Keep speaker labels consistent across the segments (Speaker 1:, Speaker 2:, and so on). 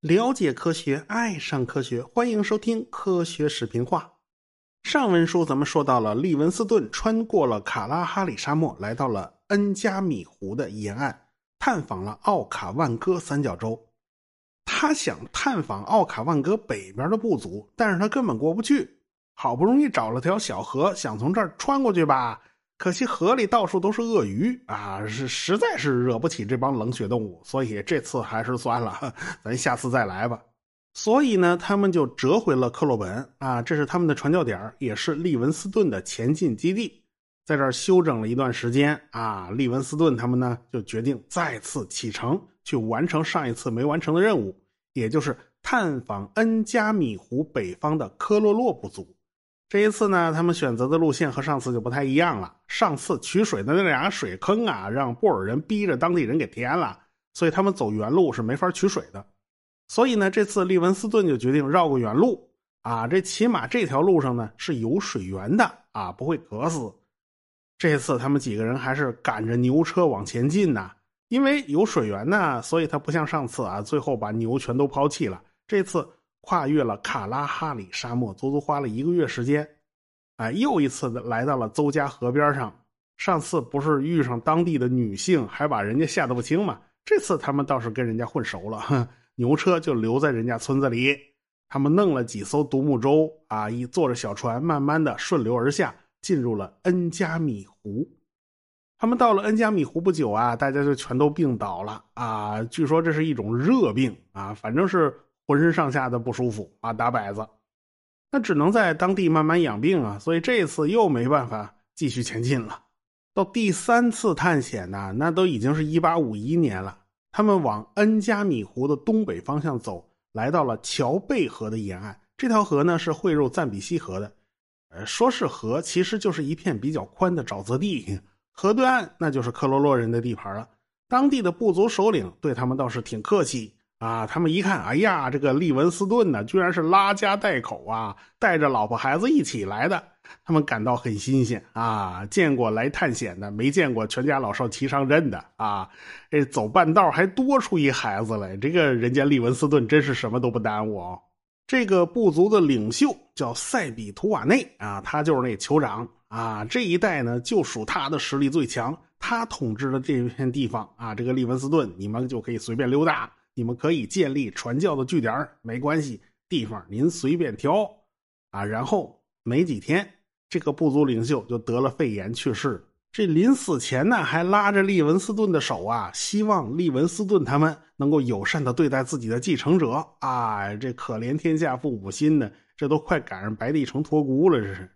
Speaker 1: 了解科学，爱上科学，欢迎收听《科学视频化》。上文书咱们说到了，利文斯顿穿过了卡拉哈里沙漠，来到了恩加米湖的沿岸，探访了奥卡万戈三角洲。他想探访奥卡万戈北边的部族，但是他根本过不去。好不容易找了条小河，想从这儿穿过去吧，可惜河里到处都是鳄鱼啊，是实在是惹不起这帮冷血动物，所以这次还是算了，咱下次再来吧。所以呢，他们就折回了克洛本啊，这是他们的传教点也是利文斯顿的前进基地。在这儿休整了一段时间啊，利文斯顿他们呢就决定再次启程，去完成上一次没完成的任务，也就是探访恩加米湖北方的科洛洛部族。这一次呢，他们选择的路线和上次就不太一样了。上次取水的那俩水坑啊，让布尔人逼着当地人给填了，所以他们走原路是没法取水的。所以呢，这次利文斯顿就决定绕个远路啊，这起码这条路上呢是有水源的啊，不会渴死。这次他们几个人还是赶着牛车往前进呐，因为有水源呢，所以他不像上次啊，最后把牛全都抛弃了。这次跨越了卡拉哈里沙漠，足足花了一个月时间，哎，又一次的来到了邹家河边上。上次不是遇上当地的女性，还把人家吓得不轻吗？这次他们倒是跟人家混熟了，哼。牛车就留在人家村子里，他们弄了几艘独木舟啊，一坐着小船，慢慢的顺流而下，进入了恩加米湖。他们到了恩加米湖不久啊，大家就全都病倒了啊。据说这是一种热病啊，反正是浑身上下的不舒服啊，打摆子。那只能在当地慢慢养病啊，所以这次又没办法继续前进了。到第三次探险呢，那都已经是一八五一年了。他们往恩加米湖的东北方向走，来到了乔贝河的沿岸。这条河呢是汇入赞比西河的。呃，说是河，其实就是一片比较宽的沼泽地。河对岸那就是克罗洛人的地盘了。当地的部族首领对他们倒是挺客气啊。他们一看，哎呀，这个利文斯顿呢，居然是拉家带口啊，带着老婆孩子一起来的。他们感到很新鲜啊，见过来探险的，没见过全家老少齐上阵的啊！这走半道还多出一孩子来，这个人家利文斯顿真是什么都不耽误啊！这个部族的领袖叫塞比图瓦内啊，他就是那酋长啊，这一代呢就属他的实力最强，他统治的这片地方啊，这个利文斯顿你们就可以随便溜达，你们可以建立传教的据点，没关系，地方您随便挑啊，然后没几天。这个部族领袖就得了肺炎去世。这临死前呢，还拉着利文斯顿的手啊，希望利文斯顿他们能够友善的对待自己的继承者啊。这可怜天下父母心呢，这都快赶上白帝城托孤了。这是，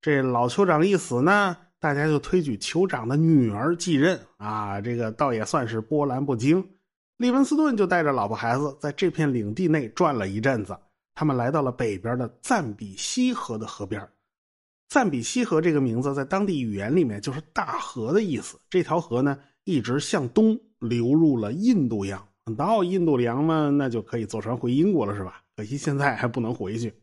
Speaker 1: 这老酋长一死呢，大家就推举酋长的女儿继任啊。这个倒也算是波澜不惊。利文斯顿就带着老婆孩子在这片领地内转了一阵子，他们来到了北边的赞比西河的河边。赞比西河这个名字在当地语言里面就是大河的意思。这条河呢，一直向东流入了印度洋。到印度洋嘛，那就可以坐船回英国了，是吧？可惜现在还不能回去。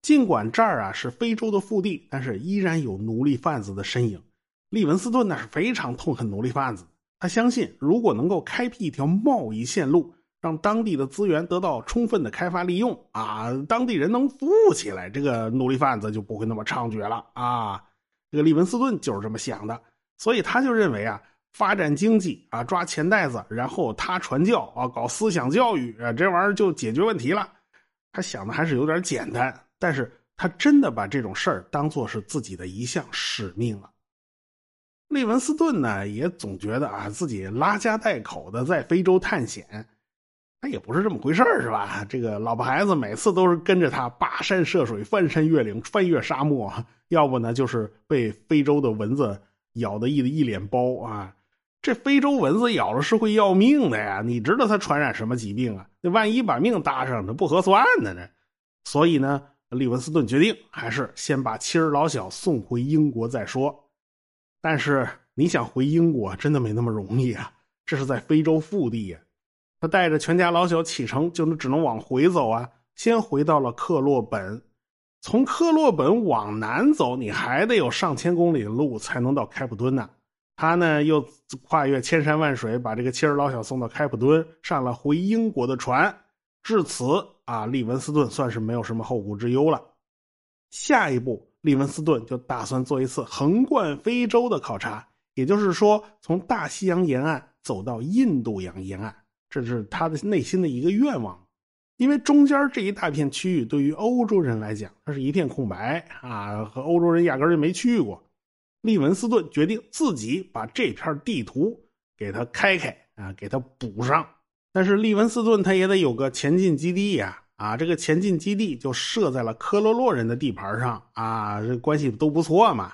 Speaker 1: 尽管这儿啊是非洲的腹地，但是依然有奴隶贩子的身影。利文斯顿那是非常痛恨奴隶贩子，他相信如果能够开辟一条贸易线路。让当地的资源得到充分的开发利用啊，当地人能服务起来，这个奴隶贩子就不会那么猖獗了啊。这个利文斯顿就是这么想的，所以他就认为啊，发展经济啊，抓钱袋子，然后他传教啊，搞思想教育啊，这玩意儿就解决问题了。他想的还是有点简单，但是他真的把这种事儿当做是自己的一项使命了。利文斯顿呢，也总觉得啊，自己拉家带口的在非洲探险。那也不是这么回事是吧？这个老婆孩子每次都是跟着他跋山涉水、翻山越岭、穿越沙漠，要不呢就是被非洲的蚊子咬的一一脸包啊！这非洲蚊子咬了是会要命的呀！你知道它传染什么疾病啊？那万一把命搭上，那不合算的呢。所以呢，利文斯顿决定还是先把妻儿老小送回英国再说。但是你想回英国，真的没那么容易啊！这是在非洲腹地呀。他带着全家老小启程，就只能往回走啊！先回到了克洛本，从克洛本往南走，你还得有上千公里的路才能到开普敦呢。他呢又跨越千山万水，把这个妻儿老小送到开普敦，上了回英国的船。至此啊，利文斯顿算是没有什么后顾之忧了。下一步，利文斯顿就打算做一次横贯非洲的考察，也就是说，从大西洋沿岸走到印度洋沿岸，这是他的内心的一个愿望。因为中间这一大片区域对于欧洲人来讲，它是一片空白啊，和欧洲人压根就没去过。利文斯顿决定自己把这片地图给它开开啊，给它补上。但是利文斯顿他也得有个前进基地呀，啊这个前进基地就设在了科罗洛人的地盘上啊，这关系都不错嘛。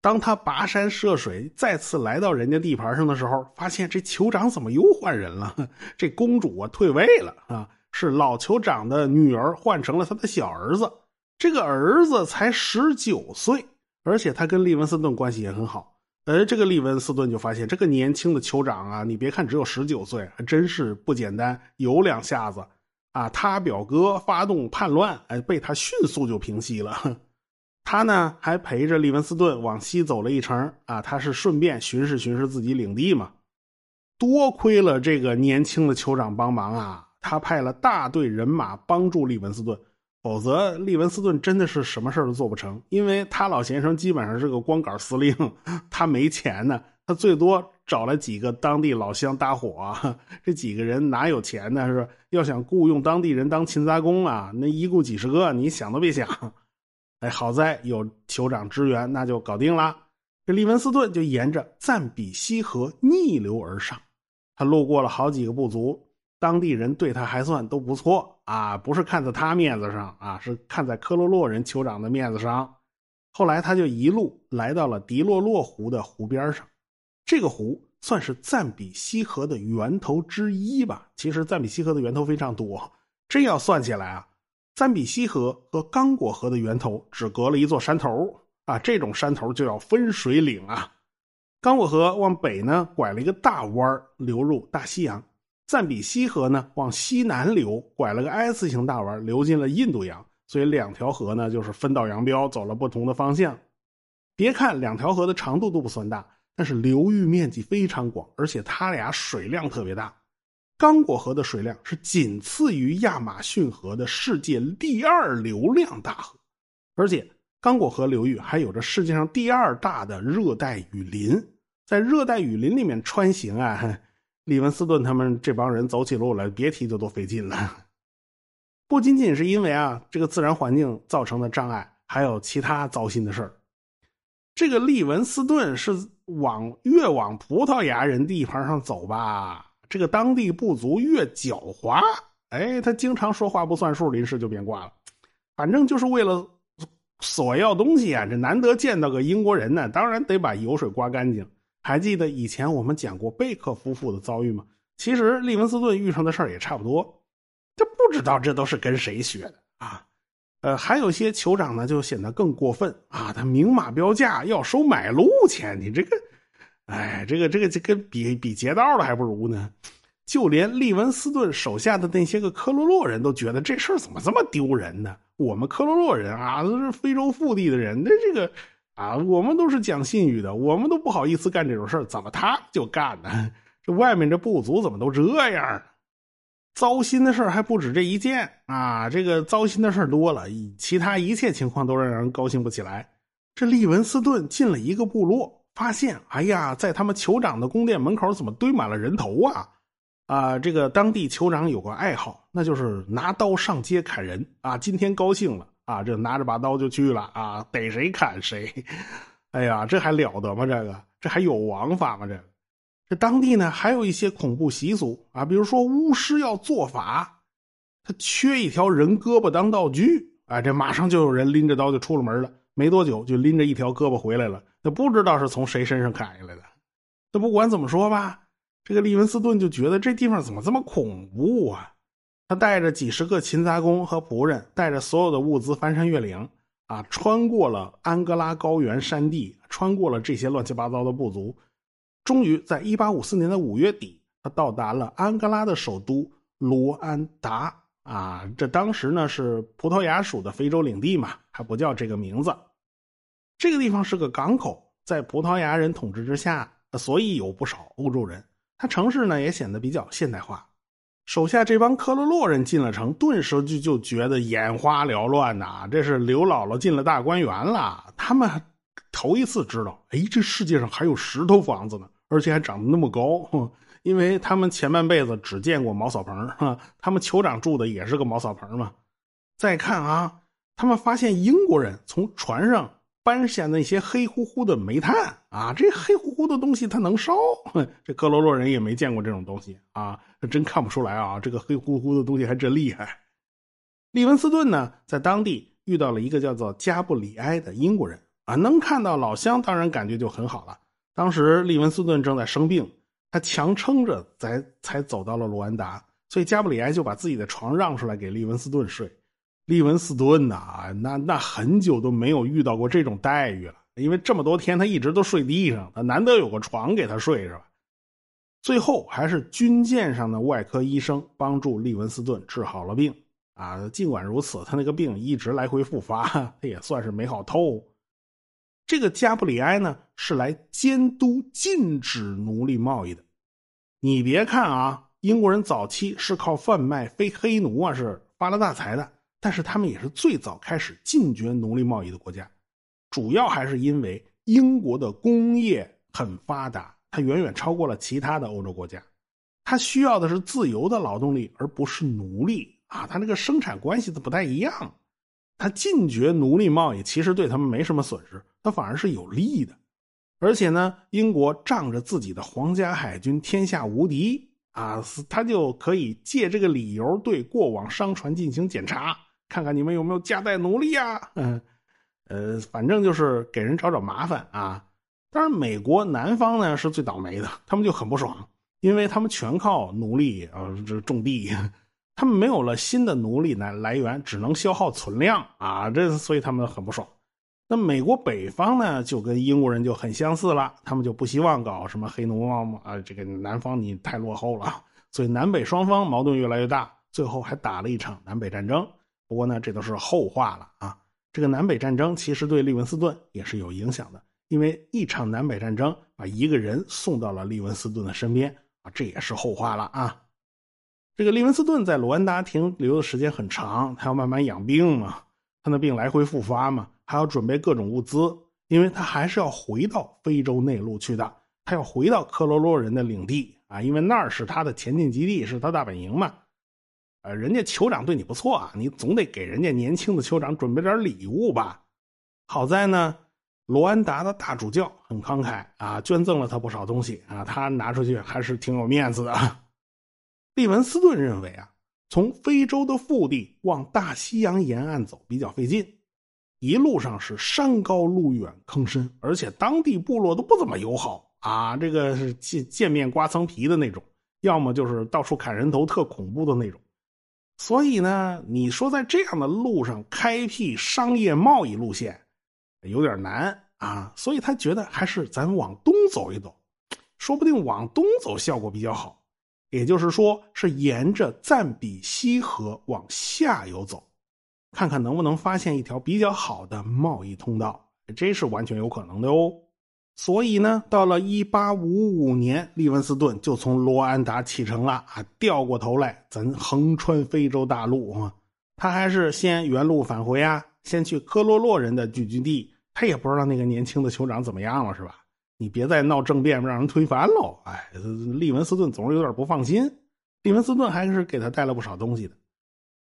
Speaker 1: 当他跋山涉水再次来到人家地盘上的时候，发现这酋长怎么又换人了？这公主啊退位了啊，是老酋长的女儿换成了他的小儿子，这个儿子才十九岁。而且他跟利文斯顿关系也很好，呃，这个利文斯顿就发现这个年轻的酋长啊，你别看只有十九岁，还真是不简单，有两下子啊。他表哥发动叛乱，哎，被他迅速就平息了。他呢还陪着利文斯顿往西走了一程啊，他是顺便巡视巡视自己领地嘛。多亏了这个年轻的酋长帮忙啊，他派了大队人马帮助利文斯顿。否则，利文斯顿真的是什么事都做不成，因为他老先生基本上是个光杆司令，他没钱呢，他最多找了几个当地老乡搭伙，这几个人哪有钱呢？是？要想雇佣当地人当勤杂工啊，那一雇几十个，你想都别想。哎，好在有酋长支援，那就搞定了。这利文斯顿就沿着赞比西河逆流而上，他路过了好几个部族。当地人对他还算都不错啊，不是看在他面子上啊，是看在科罗洛人酋长的面子上。后来他就一路来到了迪洛洛湖的湖边上，这个湖算是赞比西河的源头之一吧。其实赞比西河的源头非常多，真要算起来啊，赞比西河和刚果河的源头只隔了一座山头啊，这种山头就要分水岭啊。刚果河往北呢拐了一个大弯流入大西洋。赞比西河呢，往西南流，拐了个 S 型大弯，流进了印度洋。所以两条河呢，就是分道扬镳，走了不同的方向。别看两条河的长度都不算大，但是流域面积非常广，而且它俩水量特别大。刚果河的水量是仅次于亚马逊河的世界第二流量大河，而且刚果河流域还有着世界上第二大的热带雨林。在热带雨林里面穿行啊。李文斯顿他们这帮人走起路来，别提就多费劲了。不仅仅是因为啊这个自然环境造成的障碍，还有其他糟心的事儿。这个利文斯顿是往越往葡萄牙人地盘上走吧，这个当地部族越狡猾。哎，他经常说话不算数，临时就变卦了。反正就是为了索要东西啊，这难得见到个英国人呢，当然得把油水刮干净。还记得以前我们讲过贝克夫妇的遭遇吗？其实利文斯顿遇上的事儿也差不多，这不知道这都是跟谁学的啊？呃，还有些酋长呢，就显得更过分啊！他明码标价要收买路钱，你这个，哎，这个这个这跟比比劫道的还不如呢。就连利文斯顿手下的那些个科罗洛人都觉得这事儿怎么这么丢人呢？我们科罗洛人啊，都是非洲腹地的人，那这个。啊，我们都是讲信誉的，我们都不好意思干这种事儿，怎么他就干呢？这外面这部族怎么都这样？糟心的事还不止这一件啊！这个糟心的事多了，其他一切情况都让人高兴不起来。这利文斯顿进了一个部落，发现，哎呀，在他们酋长的宫殿门口怎么堆满了人头啊？啊，这个当地酋长有个爱好，那就是拿刀上街砍人啊！今天高兴了。啊，这拿着把刀就去了啊，逮谁砍谁，哎呀，这还了得吗？这个这还有王法吗？这当地呢还有一些恐怖习俗啊，比如说巫师要做法，他缺一条人胳膊当道具啊，这马上就有人拎着刀就出了门了，没多久就拎着一条胳膊回来了，那不知道是从谁身上砍下来的。那不管怎么说吧，这个利文斯顿就觉得这地方怎么这么恐怖啊？他带着几十个勤杂工和仆人，带着所有的物资翻山越岭，啊，穿过了安哥拉高原山地，穿过了这些乱七八糟的部族，终于在1854年的五月底，他到达了安哥拉的首都卢安达。啊，这当时呢是葡萄牙属的非洲领地嘛，还不叫这个名字。这个地方是个港口，在葡萄牙人统治之下，所以有不少欧洲人。他城市呢也显得比较现代化。手下这帮科罗洛人进了城，顿时就就觉得眼花缭乱呐！这是刘姥姥进了大观园了。他们头一次知道，哎，这世界上还有石头房子呢，而且还长得那么高。因为他们前半辈子只见过茅草棚，啊，他们酋长住的也是个茅草棚嘛。再看啊，他们发现英国人从船上搬下那些黑乎乎的煤炭啊，这黑乎乎的东西它能烧？这科罗洛人也没见过这种东西啊，真看不出来啊，这个黑乎乎的东西还真厉害。利文斯顿呢，在当地遇到了一个叫做加布里埃的英国人啊，能看到老乡，当然感觉就很好了。当时利文斯顿正在生病。他强撑着才才走到了卢安达，所以加布里埃就把自己的床让出来给利文斯顿睡。利文斯顿呐，那那很久都没有遇到过这种待遇了，因为这么多天他一直都睡地上，他难得有个床给他睡是吧？最后还是军舰上的外科医生帮助利文斯顿治好了病啊。尽管如此，他那个病一直来回复发，他 也算是没好透。这个加布里埃呢，是来监督禁止奴隶贸易的。你别看啊，英国人早期是靠贩卖非黑奴啊是发了大财的，但是他们也是最早开始禁绝奴隶贸易的国家。主要还是因为英国的工业很发达，它远远超过了其他的欧洲国家。它需要的是自由的劳动力，而不是奴隶啊。它那个生产关系它不太一样。他禁绝奴隶贸易，其实对他们没什么损失。他反而是有利的，而且呢，英国仗着自己的皇家海军天下无敌啊，他就可以借这个理由对过往商船进行检查，看看你们有没有夹带奴隶啊。嗯，呃，反正就是给人找找麻烦啊。当然，美国南方呢是最倒霉的，他们就很不爽，因为他们全靠奴隶啊，这种地，他们没有了新的奴隶来来源，只能消耗存量啊，这所以他们很不爽。那美国北方呢，就跟英国人就很相似了，他们就不希望搞什么黑奴贸啊，这个南方你太落后了，所以南北双方矛盾越来越大，最后还打了一场南北战争。不过呢，这都是后话了啊。这个南北战争其实对利文斯顿也是有影响的，因为一场南北战争把一个人送到了利文斯顿的身边啊，这也是后话了啊。这个利文斯顿在卢安达停留的时间很长，他要慢慢养病嘛，他的病来回复发嘛。还要准备各种物资，因为他还是要回到非洲内陆去的，他要回到科罗洛人的领地啊，因为那儿是他的前进基地，是他大本营嘛。呃，人家酋长对你不错啊，你总得给人家年轻的酋长准备点礼物吧。好在呢，罗安达的大主教很慷慨啊，捐赠了他不少东西啊，他拿出去还是挺有面子的。利文斯顿认为啊，从非洲的腹地往大西洋沿岸走比较费劲。一路上是山高路远坑深，而且当地部落都不怎么友好啊！这个是见见面刮层皮的那种，要么就是到处砍人头，特恐怖的那种。所以呢，你说在这样的路上开辟商业贸易路线，有点难啊。所以他觉得还是咱往东走一走，说不定往东走效果比较好。也就是说，是沿着赞比西河往下游走。看看能不能发现一条比较好的贸易通道，这是完全有可能的哦。所以呢，到了一八五五年，利文斯顿就从罗安达启程了啊，掉过头来，咱横穿非洲大陆啊。他还是先原路返回啊，先去科罗洛人的聚居地。他也不知道那个年轻的酋长怎么样了，是吧？你别再闹政变，让人推翻喽。哎，利文斯顿总是有点不放心。利文斯顿还是给他带了不少东西的。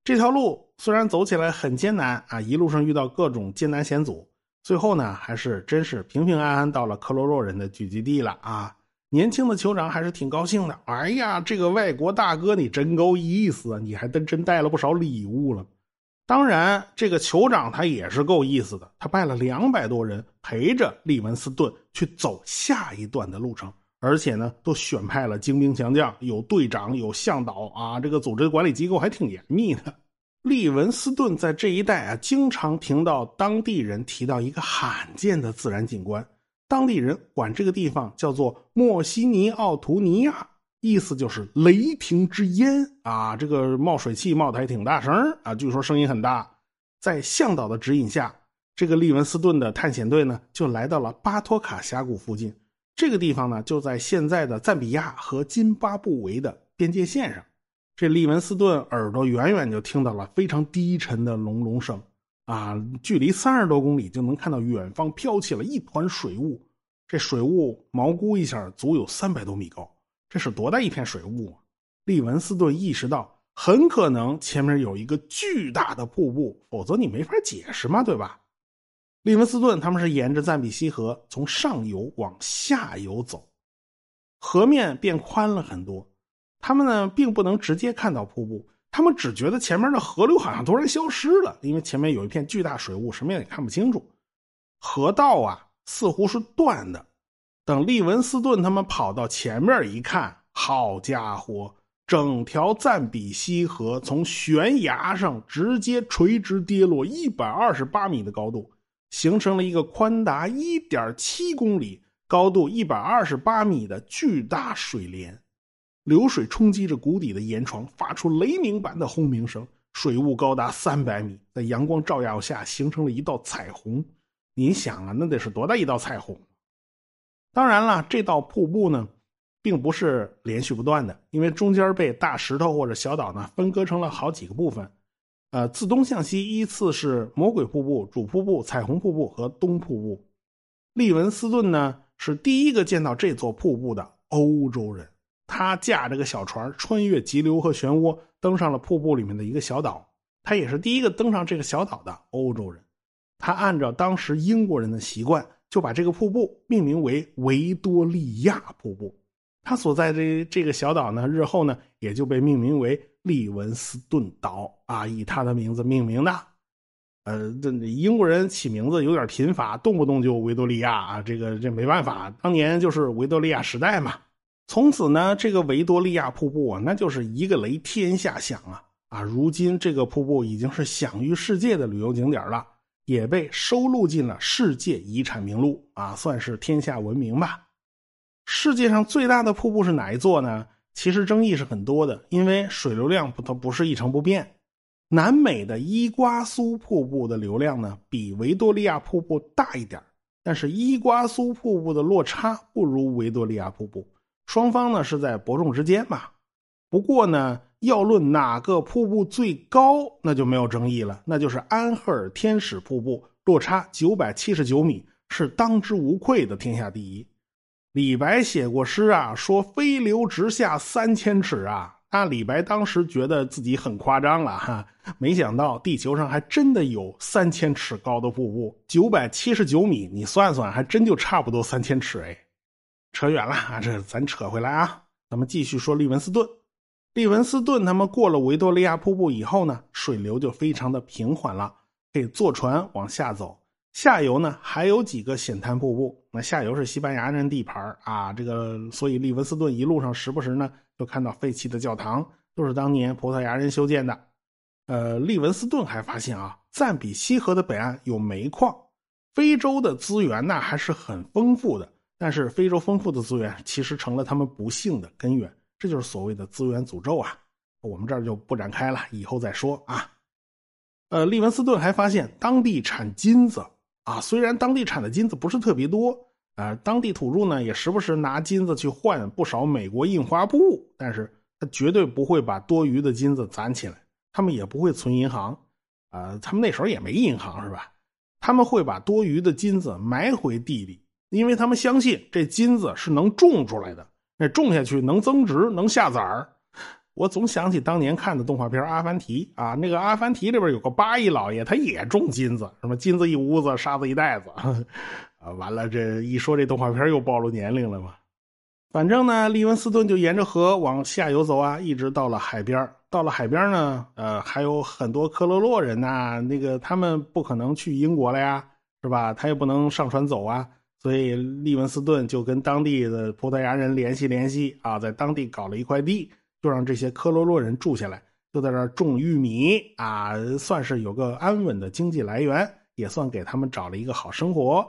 Speaker 1: 这条路虽然走起来很艰难啊，一路上遇到各种艰难险阻，最后呢，还是真是平平安安到了克罗洛人的聚集地了啊！年轻的酋长还是挺高兴的。哎呀，这个外国大哥你真够意思！你还真真带了不少礼物了。当然，这个酋长他也是够意思的，他派了两百多人陪着利文斯顿去走下一段的路程。而且呢，都选派了精兵强将，有队长，有向导啊，这个组织管理机构还挺严密的。利文斯顿在这一带啊，经常听到当地人提到一个罕见的自然景观，当地人管这个地方叫做莫西尼奥图尼亚，意思就是雷霆之烟啊，这个冒水汽冒的还挺大声啊，据说声音很大。在向导的指引下，这个利文斯顿的探险队呢，就来到了巴托卡峡谷附近。这个地方呢，就在现在的赞比亚和津巴布韦的边界线上。这利文斯顿耳朵远远就听到了非常低沉的隆隆声，啊，距离三十多公里就能看到远方飘起了一团水雾。这水雾毛估一下足有三百多米高，这是多大一片水雾？啊利文斯顿意识到，很可能前面有一个巨大的瀑布，否则你没法解释嘛，对吧？利文斯顿他们是沿着赞比西河从上游往下游走，河面变宽了很多。他们呢并不能直接看到瀑布，他们只觉得前面的河流好像突然消失了，因为前面有一片巨大水雾，什么也看不清楚。河道啊似乎是断的。等利文斯顿他们跑到前面一看，好家伙，整条赞比西河从悬崖上直接垂直跌落一百二十八米的高度。形成了一个宽达一点七公里、高度一百二十八米的巨大水帘，流水冲击着谷底的岩床，发出雷鸣般的轰鸣声。水雾高达三百米，在阳光照耀下形成了一道彩虹。你想啊，那得是多大一道彩虹？当然了，这道瀑布呢，并不是连续不断的，因为中间被大石头或者小岛呢分割成了好几个部分。呃，自东向西依次是魔鬼瀑布、主瀑布、彩虹瀑布和东瀑布。利文斯顿呢是第一个见到这座瀑布的欧洲人，他驾着个小船穿越急流和漩涡，登上了瀑布里面的一个小岛。他也是第一个登上这个小岛的欧洲人。他按照当时英国人的习惯，就把这个瀑布命名为维多利亚瀑布。他所在的这个小岛呢，日后呢也就被命名为。利文斯顿岛啊，以他的名字命名的。呃，这英国人起名字有点贫乏，动不动就维多利亚啊，这个这没办法，当年就是维多利亚时代嘛。从此呢，这个维多利亚瀑布啊，那就是一个雷天下响啊啊！如今这个瀑布已经是享誉世界的旅游景点了，也被收录进了世界遗产名录啊，算是天下闻名吧。世界上最大的瀑布是哪一座呢？其实争议是很多的，因为水流量不它不是一成不变。南美的伊瓜苏瀑布的流量呢，比维多利亚瀑布大一点但是伊瓜苏瀑布的落差不如维多利亚瀑布，双方呢是在伯仲之间嘛。不过呢，要论哪个瀑布最高，那就没有争议了，那就是安赫尔天使瀑布，落差九百七十九米，是当之无愧的天下第一。李白写过诗啊，说“飞流直下三千尺”啊，那李白当时觉得自己很夸张了哈，没想到地球上还真的有三千尺高的瀑布，九百七十九米，你算算，还真就差不多三千尺哎。扯远了啊，这咱扯回来啊，咱们继续说利文斯顿。利文斯顿他们过了维多利亚瀑布以后呢，水流就非常的平缓了，可以坐船往下走。下游呢还有几个险滩瀑布，那下游是西班牙人地盘啊，这个所以利文斯顿一路上时不时呢就看到废弃的教堂，都是当年葡萄牙人修建的。呃，利文斯顿还发现啊，赞比西河的北岸有煤矿，非洲的资源呢还是很丰富的，但是非洲丰富的资源其实成了他们不幸的根源，这就是所谓的资源诅咒啊。我们这儿就不展开了，以后再说啊。呃，利文斯顿还发现当地产金子。啊，虽然当地产的金子不是特别多，啊，当地土著呢也时不时拿金子去换不少美国印花布，但是他绝对不会把多余的金子攒起来，他们也不会存银行，啊，他们那时候也没银行是吧？他们会把多余的金子埋回地里，因为他们相信这金子是能种出来的，那种下去能增值，能下崽儿。我总想起当年看的动画片《阿凡提》啊，那个《阿凡提》里边有个八一老爷，他也种金子，什么金子一屋子，沙子一袋子，啊，完了这一说这动画片又暴露年龄了嘛。反正呢，利文斯顿就沿着河往下游走啊，一直到了海边。到了海边呢，呃，还有很多科罗洛人呐，那个他们不可能去英国了呀，是吧？他也不能上船走啊，所以利文斯顿就跟当地的葡萄牙人联系联系啊，在当地搞了一块地。就让这些科罗洛人住下来，就在那儿种玉米啊，算是有个安稳的经济来源，也算给他们找了一个好生活。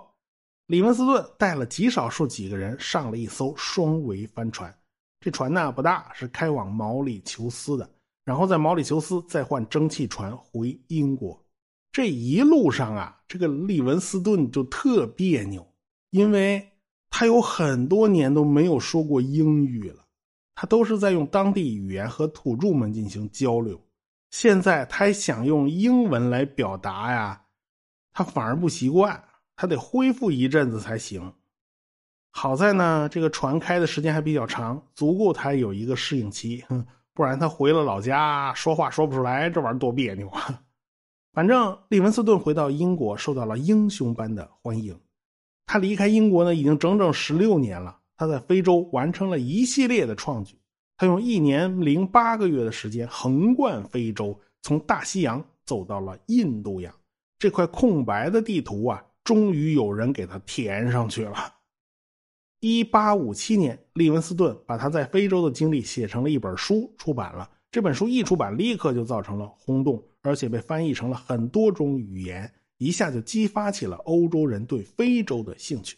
Speaker 1: 李文斯顿带了极少数几个人上了一艘双桅帆船，这船呢不大，是开往毛里求斯的，然后在毛里求斯再换蒸汽船回英国。这一路上啊，这个利文斯顿就特别扭，因为他有很多年都没有说过英语了，他都是在用当地语言和土著们进行交流。现在他还想用英文来表达呀，他反而不习惯，他得恢复一阵子才行。好在呢，这个船开的时间还比较长，足够他有一个适应期。不然他回了老家，说话说不出来，这玩意儿多别扭啊！反正利文斯顿回到英国，受到了英雄般的欢迎。他离开英国呢，已经整整十六年了。他在非洲完成了一系列的创举。他用一年零八个月的时间横贯非洲，从大西洋走到了印度洋。这块空白的地图啊，终于有人给他填上去了。一八五七年，利文斯顿把他在非洲的经历写成了一本书，出版了。这本书一出版，立刻就造成了轰动，而且被翻译成了很多种语言，一下就激发起了欧洲人对非洲的兴趣。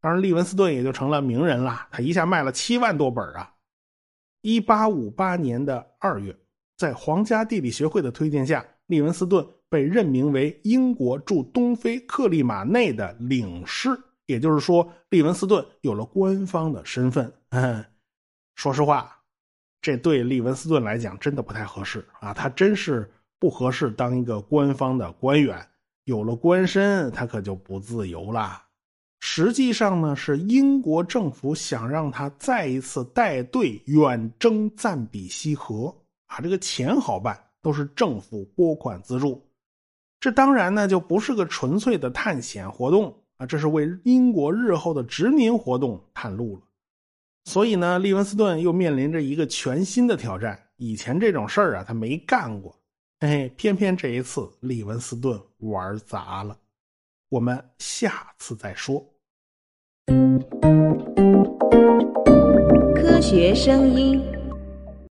Speaker 1: 当然，利文斯顿也就成了名人了。他一下卖了七万多本啊！一八五八年的二月，在皇家地理学会的推荐下，利文斯顿被任命为英国驻东非克利马内的领事。也就是说，利文斯顿有了官方的身份。嗯，说实话，这对利文斯顿来讲真的不太合适啊！他真是不合适当一个官方的官员。有了官身，他可就不自由了。实际上呢，是英国政府想让他再一次带队远征赞比西河啊！这个钱好办，都是政府拨款资助。这当然呢，就不是个纯粹的探险活动。啊，这是为英国日后的殖民活动探路了，所以呢，利文斯顿又面临着一个全新的挑战。以前这种事儿啊，他没干过，哎，偏偏这一次利文斯顿玩砸了。我们下次再说。
Speaker 2: 科学声音。